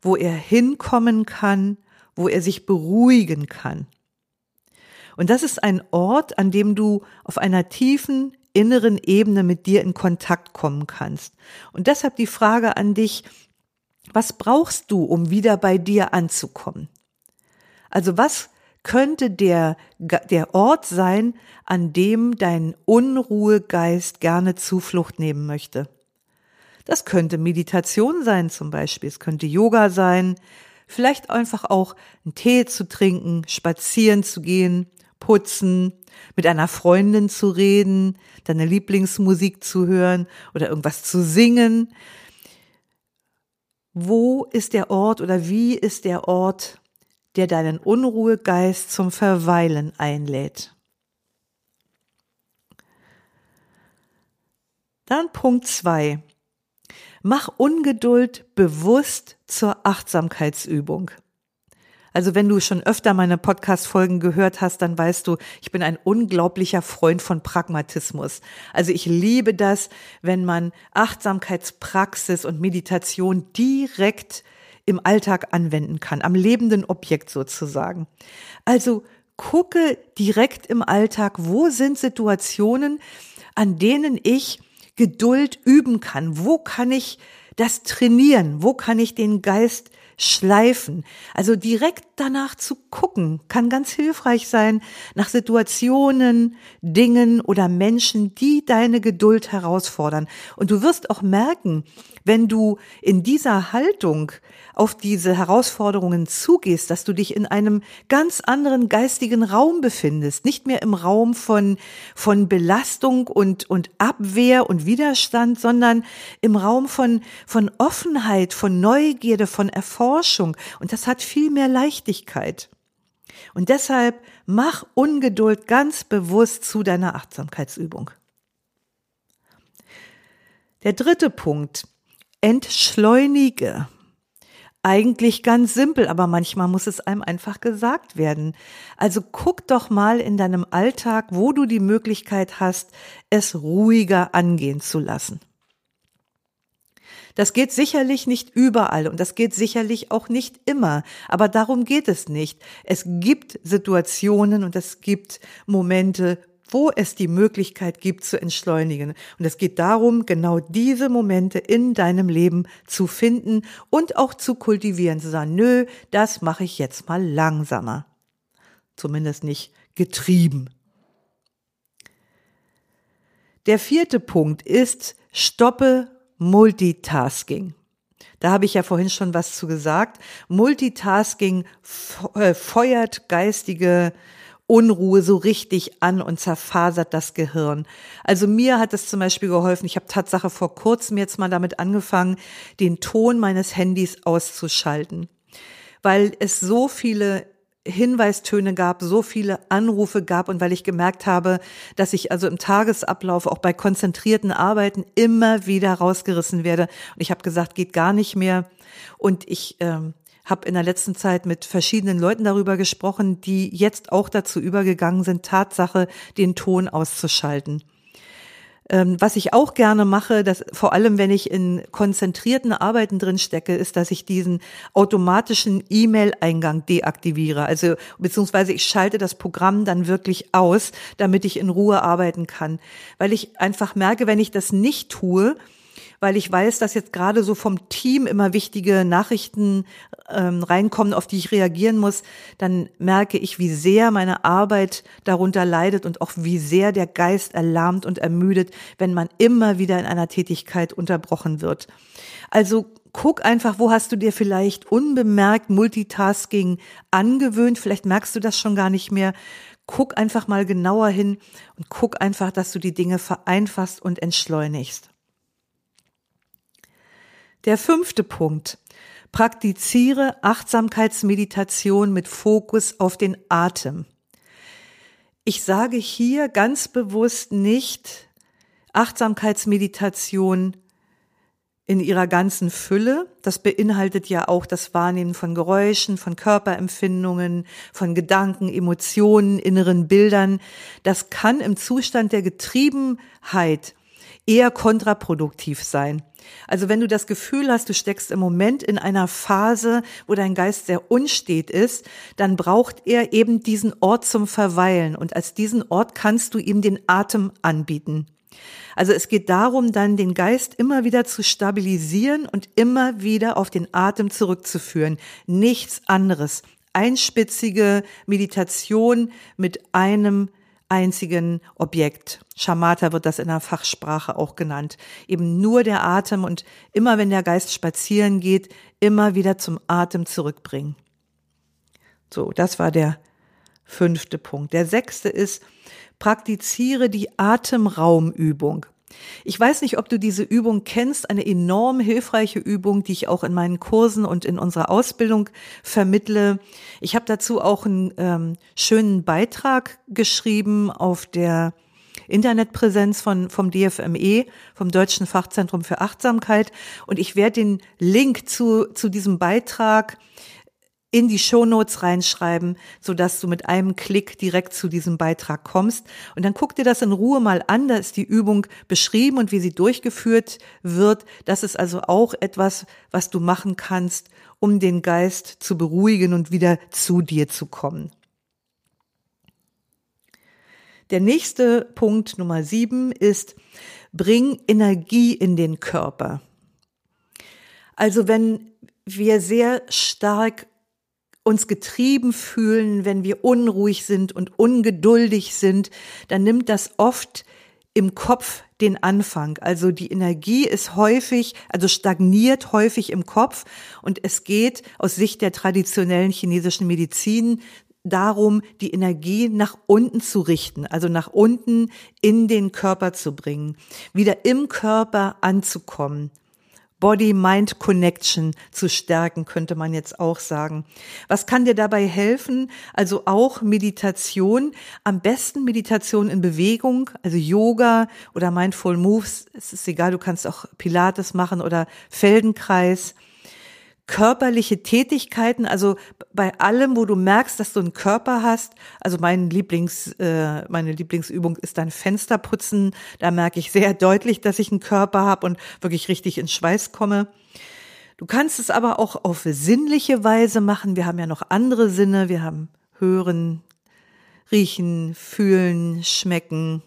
wo er hinkommen kann, wo er sich beruhigen kann. Und das ist ein Ort, an dem du auf einer tiefen inneren Ebene mit dir in Kontakt kommen kannst. Und deshalb die Frage an dich, was brauchst du, um wieder bei dir anzukommen? Also was könnte der, der Ort sein, an dem dein Unruhegeist gerne Zuflucht nehmen möchte? Das könnte Meditation sein zum Beispiel, es könnte Yoga sein, vielleicht einfach auch einen Tee zu trinken, spazieren zu gehen, putzen, mit einer Freundin zu reden, deine Lieblingsmusik zu hören oder irgendwas zu singen. Wo ist der Ort oder wie ist der Ort, der deinen Unruhegeist zum Verweilen einlädt? Dann Punkt zwei: Mach Ungeduld bewusst zur Achtsamkeitsübung. Also wenn du schon öfter meine Podcast-Folgen gehört hast, dann weißt du, ich bin ein unglaublicher Freund von Pragmatismus. Also ich liebe das, wenn man Achtsamkeitspraxis und Meditation direkt im Alltag anwenden kann, am lebenden Objekt sozusagen. Also gucke direkt im Alltag, wo sind Situationen, an denen ich Geduld üben kann? Wo kann ich das trainieren? Wo kann ich den Geist schleifen. Also direkt danach zu gucken, kann ganz hilfreich sein, nach Situationen, Dingen oder Menschen, die deine Geduld herausfordern. Und du wirst auch merken, wenn du in dieser Haltung auf diese Herausforderungen zugehst, dass du dich in einem ganz anderen geistigen Raum befindest, nicht mehr im Raum von, von Belastung und, und Abwehr und Widerstand, sondern im Raum von, von Offenheit, von Neugierde, von Erforschung. Und das hat viel mehr Leichtigkeit. Und deshalb mach Ungeduld ganz bewusst zu deiner Achtsamkeitsübung. Der dritte Punkt. Entschleunige. Eigentlich ganz simpel, aber manchmal muss es einem einfach gesagt werden. Also guck doch mal in deinem Alltag, wo du die Möglichkeit hast, es ruhiger angehen zu lassen. Das geht sicherlich nicht überall und das geht sicherlich auch nicht immer, aber darum geht es nicht. Es gibt Situationen und es gibt Momente, wo es die Möglichkeit gibt zu entschleunigen. Und es geht darum, genau diese Momente in deinem Leben zu finden und auch zu kultivieren, zu sagen, nö, das mache ich jetzt mal langsamer. Zumindest nicht getrieben. Der vierte Punkt ist, stoppe Multitasking. Da habe ich ja vorhin schon was zu gesagt. Multitasking äh, feuert geistige Unruhe so richtig an und zerfasert das Gehirn. Also mir hat es zum Beispiel geholfen, ich habe Tatsache vor kurzem jetzt mal damit angefangen, den Ton meines Handys auszuschalten, weil es so viele Hinweistöne gab, so viele Anrufe gab und weil ich gemerkt habe, dass ich also im Tagesablauf auch bei konzentrierten Arbeiten immer wieder rausgerissen werde. Und ich habe gesagt, geht gar nicht mehr. Und ich ähm, habe in der letzten Zeit mit verschiedenen Leuten darüber gesprochen, die jetzt auch dazu übergegangen sind, Tatsache den Ton auszuschalten. Ähm, was ich auch gerne mache, dass vor allem wenn ich in konzentrierten Arbeiten drin stecke, ist, dass ich diesen automatischen E-Mail-Eingang deaktiviere. Also beziehungsweise ich schalte das Programm dann wirklich aus, damit ich in Ruhe arbeiten kann. Weil ich einfach merke, wenn ich das nicht tue, weil ich weiß, dass jetzt gerade so vom Team immer wichtige Nachrichten ähm, reinkommen, auf die ich reagieren muss, dann merke ich, wie sehr meine Arbeit darunter leidet und auch wie sehr der Geist erlahmt und ermüdet, wenn man immer wieder in einer Tätigkeit unterbrochen wird. Also guck einfach, wo hast du dir vielleicht unbemerkt Multitasking angewöhnt, vielleicht merkst du das schon gar nicht mehr. Guck einfach mal genauer hin und guck einfach, dass du die Dinge vereinfachst und entschleunigst. Der fünfte Punkt. Praktiziere Achtsamkeitsmeditation mit Fokus auf den Atem. Ich sage hier ganz bewusst nicht Achtsamkeitsmeditation in ihrer ganzen Fülle. Das beinhaltet ja auch das Wahrnehmen von Geräuschen, von Körperempfindungen, von Gedanken, Emotionen, inneren Bildern. Das kann im Zustand der Getriebenheit eher kontraproduktiv sein. Also wenn du das Gefühl hast, du steckst im Moment in einer Phase, wo dein Geist sehr unstet ist, dann braucht er eben diesen Ort zum Verweilen und als diesen Ort kannst du ihm den Atem anbieten. Also es geht darum, dann den Geist immer wieder zu stabilisieren und immer wieder auf den Atem zurückzuführen. Nichts anderes. Einspitzige Meditation mit einem einzigen Objekt. Schamata wird das in der Fachsprache auch genannt. Eben nur der Atem und immer wenn der Geist spazieren geht, immer wieder zum Atem zurückbringen. So, das war der fünfte Punkt. Der sechste ist, praktiziere die Atemraumübung. Ich weiß nicht, ob du diese Übung kennst, eine enorm hilfreiche Übung, die ich auch in meinen Kursen und in unserer Ausbildung vermittle. Ich habe dazu auch einen ähm, schönen Beitrag geschrieben auf der Internetpräsenz von, vom DFME, vom Deutschen Fachzentrum für Achtsamkeit. Und ich werde den Link zu, zu diesem Beitrag in die Shownotes reinschreiben, so dass du mit einem Klick direkt zu diesem Beitrag kommst. Und dann guck dir das in Ruhe mal an. Da ist die Übung beschrieben und wie sie durchgeführt wird. Das ist also auch etwas, was du machen kannst, um den Geist zu beruhigen und wieder zu dir zu kommen. Der nächste Punkt Nummer sieben ist, bring Energie in den Körper. Also wenn wir sehr stark uns getrieben fühlen, wenn wir unruhig sind und ungeduldig sind, dann nimmt das oft im Kopf den Anfang. Also die Energie ist häufig, also stagniert häufig im Kopf und es geht aus Sicht der traditionellen chinesischen Medizin darum, die Energie nach unten zu richten, also nach unten in den Körper zu bringen, wieder im Körper anzukommen. Body-Mind-Connection zu stärken, könnte man jetzt auch sagen. Was kann dir dabei helfen? Also auch Meditation, am besten Meditation in Bewegung, also Yoga oder Mindful Moves, es ist egal, du kannst auch Pilates machen oder Feldenkreis. Körperliche Tätigkeiten, also bei allem, wo du merkst, dass du einen Körper hast. Also mein Lieblings, äh, meine Lieblingsübung ist dann Fensterputzen. Da merke ich sehr <laughs> deutlich, dass ich einen Körper habe und wirklich richtig in Schweiß komme. Du kannst es aber auch auf sinnliche Weise machen. Wir haben ja noch andere Sinne. Wir haben Hören, Riechen, Fühlen, Schmecken.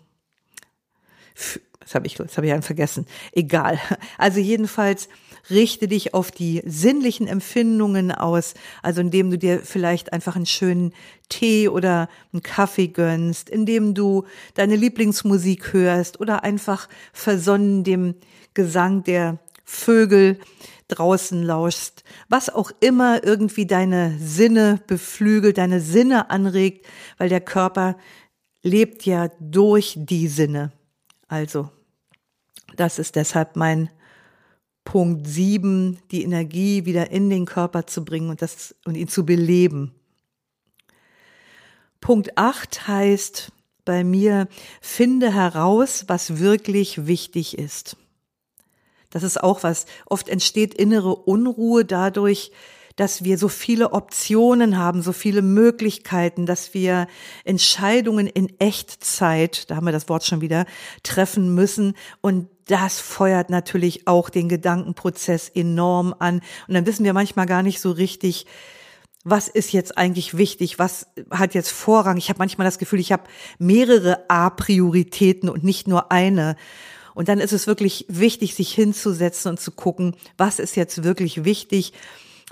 Das habe ich, das habe ich einen vergessen. Egal. Also jedenfalls richte dich auf die sinnlichen Empfindungen aus, also indem du dir vielleicht einfach einen schönen Tee oder einen Kaffee gönnst, indem du deine Lieblingsmusik hörst oder einfach versonnen dem Gesang der Vögel draußen lauschst, was auch immer irgendwie deine Sinne beflügelt, deine Sinne anregt, weil der Körper lebt ja durch die Sinne. Also, das ist deshalb mein Punkt sieben, die Energie wieder in den Körper zu bringen und das, und ihn zu beleben. Punkt acht heißt bei mir, finde heraus, was wirklich wichtig ist. Das ist auch was. Oft entsteht innere Unruhe dadurch, dass wir so viele Optionen haben, so viele Möglichkeiten, dass wir Entscheidungen in Echtzeit, da haben wir das Wort schon wieder, treffen müssen. Und das feuert natürlich auch den Gedankenprozess enorm an. Und dann wissen wir manchmal gar nicht so richtig, was ist jetzt eigentlich wichtig, was hat jetzt Vorrang. Ich habe manchmal das Gefühl, ich habe mehrere A-Prioritäten und nicht nur eine. Und dann ist es wirklich wichtig, sich hinzusetzen und zu gucken, was ist jetzt wirklich wichtig.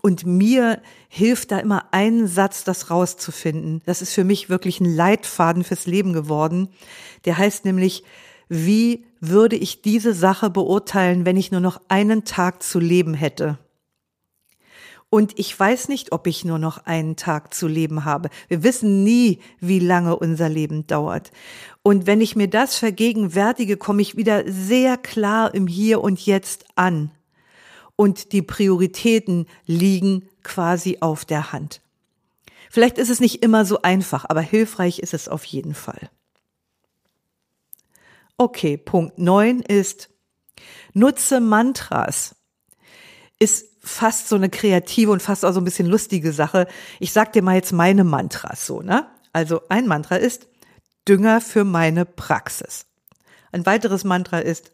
Und mir hilft da immer ein Satz, das rauszufinden. Das ist für mich wirklich ein Leitfaden fürs Leben geworden. Der heißt nämlich, wie würde ich diese Sache beurteilen, wenn ich nur noch einen Tag zu leben hätte? Und ich weiß nicht, ob ich nur noch einen Tag zu leben habe. Wir wissen nie, wie lange unser Leben dauert. Und wenn ich mir das vergegenwärtige, komme ich wieder sehr klar im Hier und Jetzt an. Und die Prioritäten liegen quasi auf der Hand. Vielleicht ist es nicht immer so einfach, aber hilfreich ist es auf jeden Fall. Okay, Punkt neun ist, nutze Mantras. Ist fast so eine kreative und fast auch so ein bisschen lustige Sache. Ich sag dir mal jetzt meine Mantras so, ne? Also ein Mantra ist Dünger für meine Praxis. Ein weiteres Mantra ist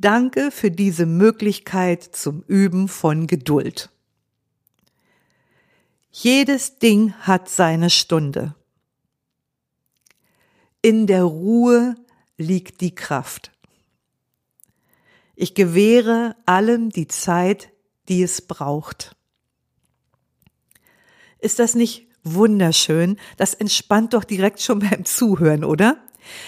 Danke für diese Möglichkeit zum Üben von Geduld. Jedes Ding hat seine Stunde. In der Ruhe liegt die Kraft. Ich gewähre allem die Zeit, die es braucht. Ist das nicht wunderschön? Das entspannt doch direkt schon beim Zuhören, oder?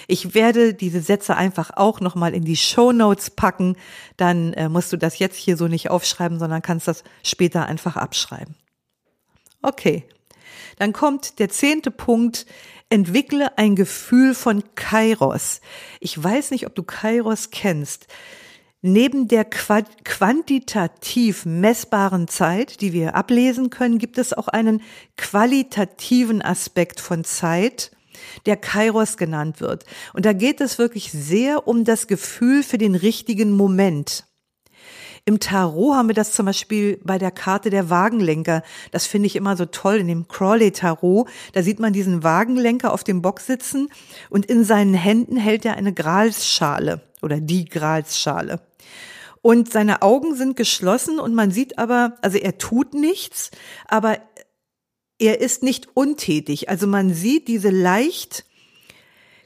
Ich werde diese Sätze einfach auch nochmal in die Show Notes packen. Dann äh, musst du das jetzt hier so nicht aufschreiben, sondern kannst das später einfach abschreiben. Okay. Dann kommt der zehnte Punkt. Entwickle ein Gefühl von Kairos. Ich weiß nicht, ob du Kairos kennst. Neben der quantitativ messbaren Zeit, die wir ablesen können, gibt es auch einen qualitativen Aspekt von Zeit, der Kairos genannt wird. Und da geht es wirklich sehr um das Gefühl für den richtigen Moment. Im Tarot haben wir das zum Beispiel bei der Karte der Wagenlenker. Das finde ich immer so toll in dem Crawley Tarot. Da sieht man diesen Wagenlenker auf dem Bock sitzen und in seinen Händen hält er eine Gralsschale oder die Gralsschale. Und seine Augen sind geschlossen und man sieht aber, also er tut nichts, aber er ist nicht untätig. Also man sieht diese leicht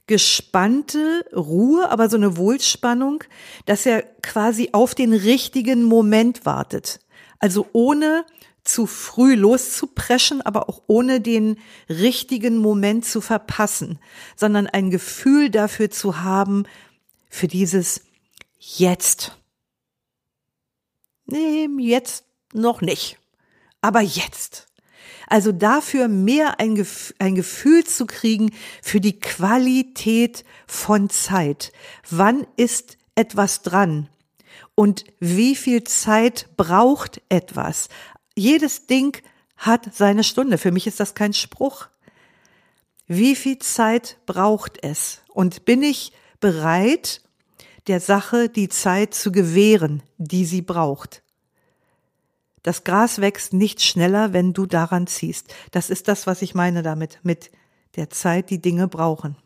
gespannte Ruhe, aber so eine Wohlspannung, dass er quasi auf den richtigen Moment wartet. Also ohne zu früh loszupreschen, aber auch ohne den richtigen Moment zu verpassen, sondern ein Gefühl dafür zu haben, für dieses Jetzt. Nee, jetzt noch nicht. Aber jetzt. Also dafür mehr ein, Gef ein Gefühl zu kriegen für die Qualität von Zeit. Wann ist etwas dran? Und wie viel Zeit braucht etwas? Jedes Ding hat seine Stunde. Für mich ist das kein Spruch. Wie viel Zeit braucht es? Und bin ich bereit, der Sache die Zeit zu gewähren, die sie braucht? Das Gras wächst nicht schneller, wenn du daran ziehst. Das ist das, was ich meine damit, mit der Zeit, die Dinge brauchen.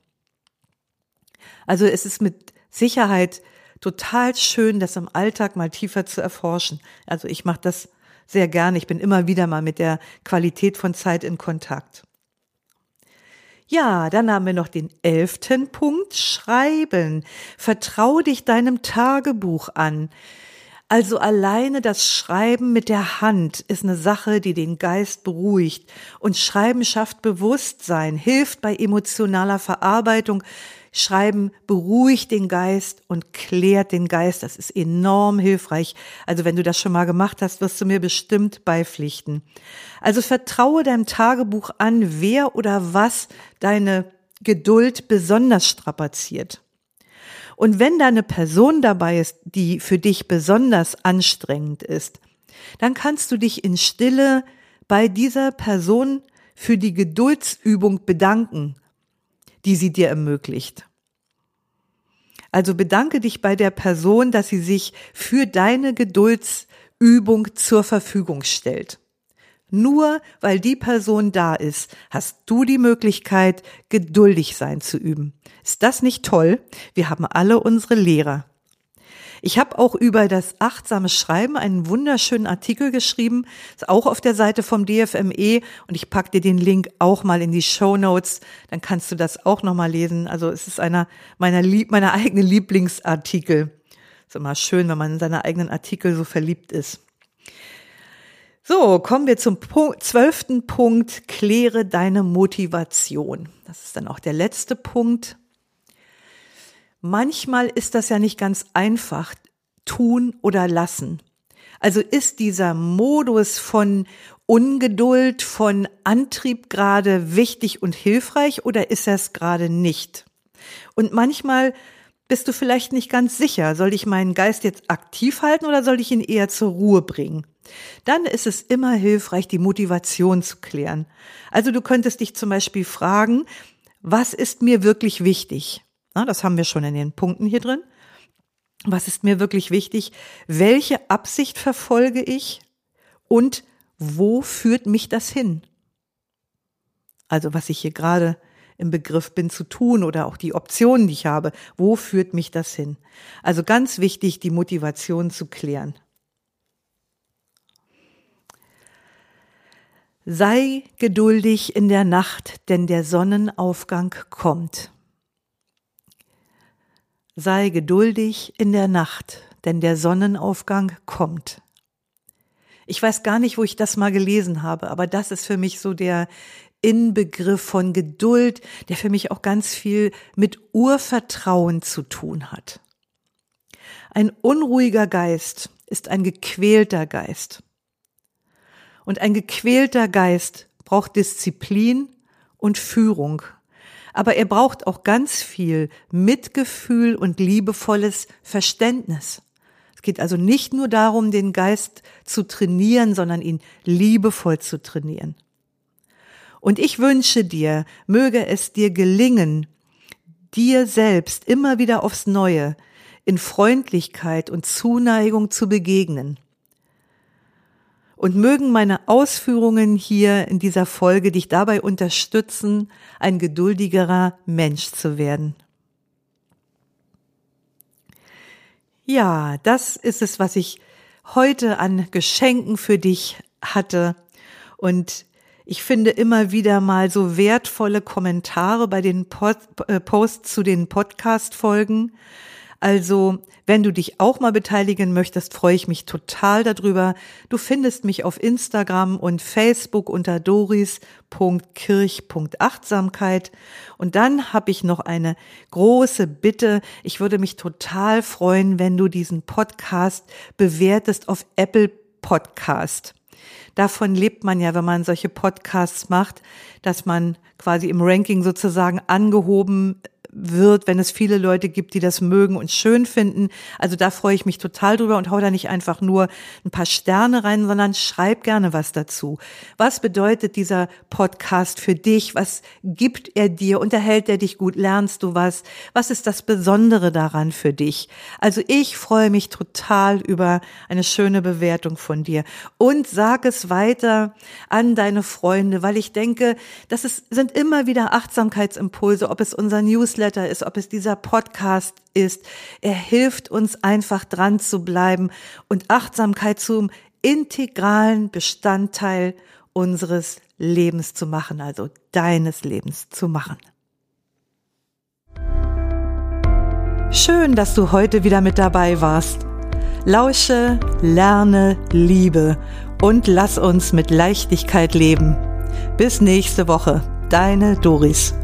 Also es ist mit Sicherheit total schön, das im Alltag mal tiefer zu erforschen. Also ich mache das sehr gerne. Ich bin immer wieder mal mit der Qualität von Zeit in Kontakt. Ja, dann haben wir noch den elften Punkt, Schreiben. Vertrau dich deinem Tagebuch an. Also alleine das Schreiben mit der Hand ist eine Sache, die den Geist beruhigt. Und Schreiben schafft Bewusstsein, hilft bei emotionaler Verarbeitung. Schreiben beruhigt den Geist und klärt den Geist. Das ist enorm hilfreich. Also wenn du das schon mal gemacht hast, wirst du mir bestimmt beipflichten. Also vertraue deinem Tagebuch an, wer oder was deine Geduld besonders strapaziert. Und wenn da eine Person dabei ist, die für dich besonders anstrengend ist, dann kannst du dich in Stille bei dieser Person für die Geduldsübung bedanken, die sie dir ermöglicht. Also bedanke dich bei der Person, dass sie sich für deine Geduldsübung zur Verfügung stellt. Nur weil die Person da ist, hast du die Möglichkeit, geduldig sein zu üben. Ist das nicht toll? Wir haben alle unsere Lehrer. Ich habe auch über das achtsame Schreiben einen wunderschönen Artikel geschrieben, ist auch auf der Seite vom DFME und ich pack dir den Link auch mal in die Show Notes, dann kannst du das auch noch mal lesen. Also es ist einer meiner Lieb meiner eigenen Lieblingsartikel. Ist immer schön, wenn man in seine eigenen Artikel so verliebt ist. So, kommen wir zum zwölften Punkt, kläre deine Motivation. Das ist dann auch der letzte Punkt. Manchmal ist das ja nicht ganz einfach, tun oder lassen. Also ist dieser Modus von Ungeduld, von Antrieb gerade wichtig und hilfreich oder ist er es gerade nicht? Und manchmal bist du vielleicht nicht ganz sicher, soll ich meinen Geist jetzt aktiv halten oder soll ich ihn eher zur Ruhe bringen? Dann ist es immer hilfreich, die Motivation zu klären. Also du könntest dich zum Beispiel fragen, was ist mir wirklich wichtig? Na, das haben wir schon in den Punkten hier drin. Was ist mir wirklich wichtig? Welche Absicht verfolge ich? Und wo führt mich das hin? Also was ich hier gerade im Begriff bin zu tun oder auch die Optionen, die ich habe. Wo führt mich das hin? Also ganz wichtig, die Motivation zu klären. Sei geduldig in der Nacht, denn der Sonnenaufgang kommt. Sei geduldig in der Nacht, denn der Sonnenaufgang kommt. Ich weiß gar nicht, wo ich das mal gelesen habe, aber das ist für mich so der Inbegriff von Geduld, der für mich auch ganz viel mit Urvertrauen zu tun hat. Ein unruhiger Geist ist ein gequälter Geist. Und ein gequälter Geist braucht Disziplin und Führung. Aber er braucht auch ganz viel Mitgefühl und liebevolles Verständnis. Es geht also nicht nur darum, den Geist zu trainieren, sondern ihn liebevoll zu trainieren. Und ich wünsche dir, möge es dir gelingen, dir selbst immer wieder aufs Neue in Freundlichkeit und Zuneigung zu begegnen. Und mögen meine Ausführungen hier in dieser Folge dich dabei unterstützen, ein geduldigerer Mensch zu werden. Ja, das ist es, was ich heute an Geschenken für dich hatte. Und ich finde immer wieder mal so wertvolle Kommentare bei den äh, Posts zu den Podcast-Folgen. Also, wenn du dich auch mal beteiligen möchtest, freue ich mich total darüber. Du findest mich auf Instagram und Facebook unter doris.kirch.achtsamkeit. Und dann habe ich noch eine große Bitte. Ich würde mich total freuen, wenn du diesen Podcast bewertest auf Apple Podcast davon lebt man ja, wenn man solche Podcasts macht, dass man quasi im Ranking sozusagen angehoben wird, wenn es viele Leute gibt, die das mögen und schön finden. Also da freue ich mich total drüber und hau da nicht einfach nur ein paar Sterne rein, sondern schreib gerne was dazu. Was bedeutet dieser Podcast für dich? Was gibt er dir? Unterhält er dich gut? Lernst du was? Was ist das Besondere daran für dich? Also ich freue mich total über eine schöne Bewertung von dir und sag es weiter an deine Freunde, weil ich denke, das ist, sind immer wieder Achtsamkeitsimpulse, ob es unser Newsletter ist, ob es dieser Podcast ist. Er hilft uns einfach dran zu bleiben und Achtsamkeit zum integralen Bestandteil unseres Lebens zu machen, also deines Lebens zu machen. Schön, dass du heute wieder mit dabei warst. Lausche, lerne, liebe und lass uns mit Leichtigkeit leben. Bis nächste Woche, deine Doris.